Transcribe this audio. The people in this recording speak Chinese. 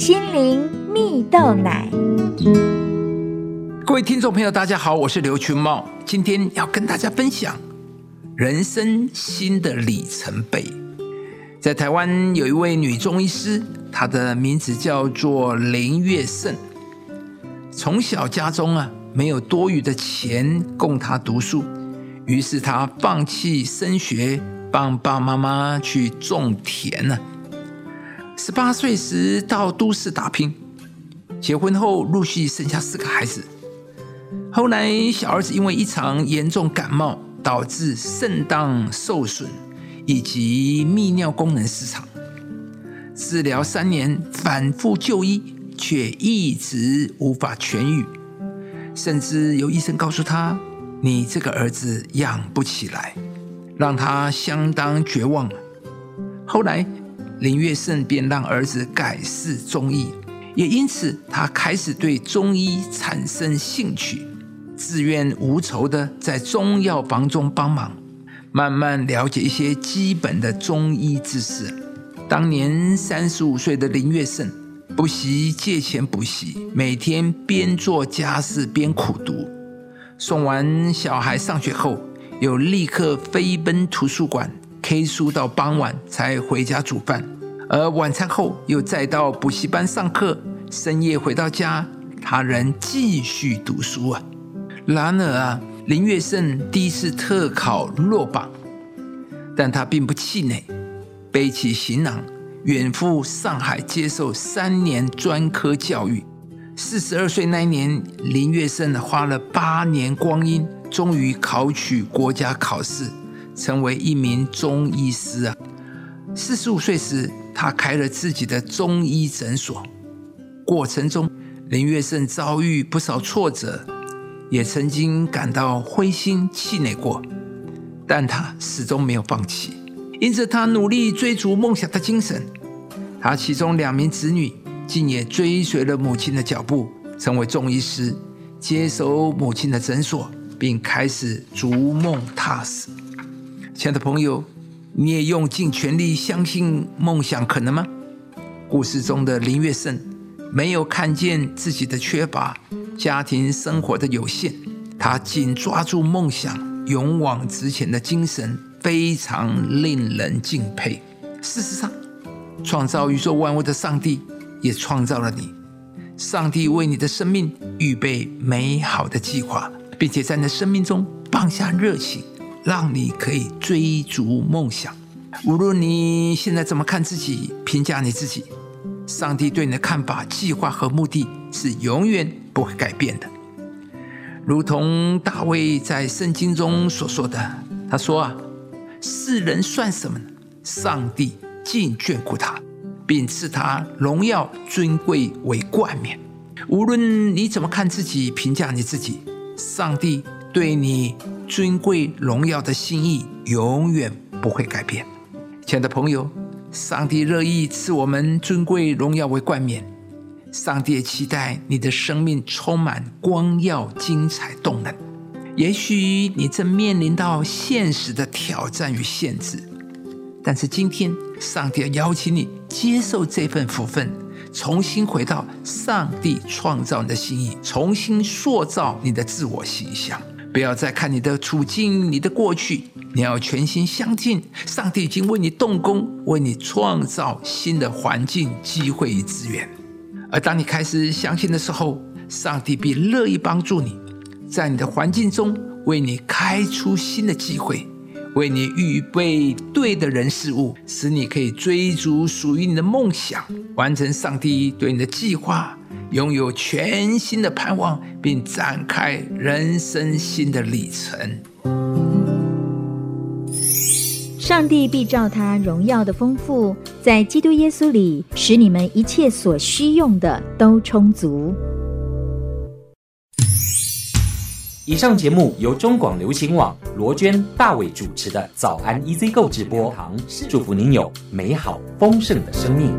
心灵蜜豆奶。各位听众朋友，大家好，我是刘群茂，今天要跟大家分享人生新的里程碑。在台湾有一位女中医师，她的名字叫做林月胜。从小家中啊没有多余的钱供她读书，于是她放弃升学，帮爸爸妈妈去种田呢。十八岁时到都市打拼，结婚后陆续生下四个孩子。后来小儿子因为一场严重感冒，导致肾脏受损以及泌尿功能失常，治疗三年，反复就医，却一直无法痊愈，甚至有医生告诉他：“你这个儿子养不起来”，让他相当绝望。后来。林月胜便让儿子改试中医，也因此他开始对中医产生兴趣，自愿无酬的在中药房中帮忙，慢慢了解一些基本的中医知识。当年三十五岁的林月胜，不惜借钱补习，每天边做家事边苦读。送完小孩上学后，又立刻飞奔图书馆。K 书到傍晚才回家煮饭，而晚餐后又再到补习班上课，深夜回到家，他仍继续读书啊。然而啊，林月胜第一次特考落榜，但他并不气馁，背起行囊远赴上海接受三年专科教育。四十二岁那年，林月胜花了八年光阴，终于考取国家考试。成为一名中医师啊！四十五岁时，他开了自己的中医诊所。过程中，林月胜遭遇不少挫折，也曾经感到灰心气馁过，但他始终没有放弃。因此，他努力追逐梦想的精神。他其中两名子女竟也追随了母亲的脚步，成为中医师，接手母亲的诊所，并开始逐梦踏实。亲爱的朋友，你也用尽全力相信梦想可能吗？故事中的林月胜没有看见自己的缺乏，家庭生活的有限，他紧抓住梦想，勇往直前的精神非常令人敬佩。事实上，创造宇宙万物的上帝也创造了你，上帝为你的生命预备美好的计划，并且在你的生命中放下热情。让你可以追逐梦想，无论你现在怎么看自己、评价你自己，上帝对你的看法、计划和目的是永远不会改变的。如同大卫在圣经中所说的，他说：“啊，世人算什么呢？上帝尽眷顾他，并赐他荣耀尊贵为冠冕。无论你怎么看自己、评价你自己，上帝对你。”尊贵荣耀的心意永远不会改变，亲爱的朋友，上帝乐意赐我们尊贵荣耀为冠冕。上帝也期待你的生命充满光耀、精彩、动人。也许你正面临到现实的挑战与限制，但是今天，上帝要邀请你接受这份福分，重新回到上帝创造你的心意，重新塑造你的自我形象。不要再看你的处境、你的过去，你要全心相信，上帝已经为你动工，为你创造新的环境、机会与资源。而当你开始相信的时候，上帝必乐意帮助你，在你的环境中为你开出新的机会，为你预备对的人事物，使你可以追逐属于你的梦想，完成上帝对你的计划。拥有全新的盼望，并展开人生新的里程。上帝必照他荣耀的丰富，在基督耶稣里，使你们一切所需用的都充足。以上节目由中广流行网罗娟、大伟主持的《早安 EZ 购》直播，祝福您有美好丰盛的生命。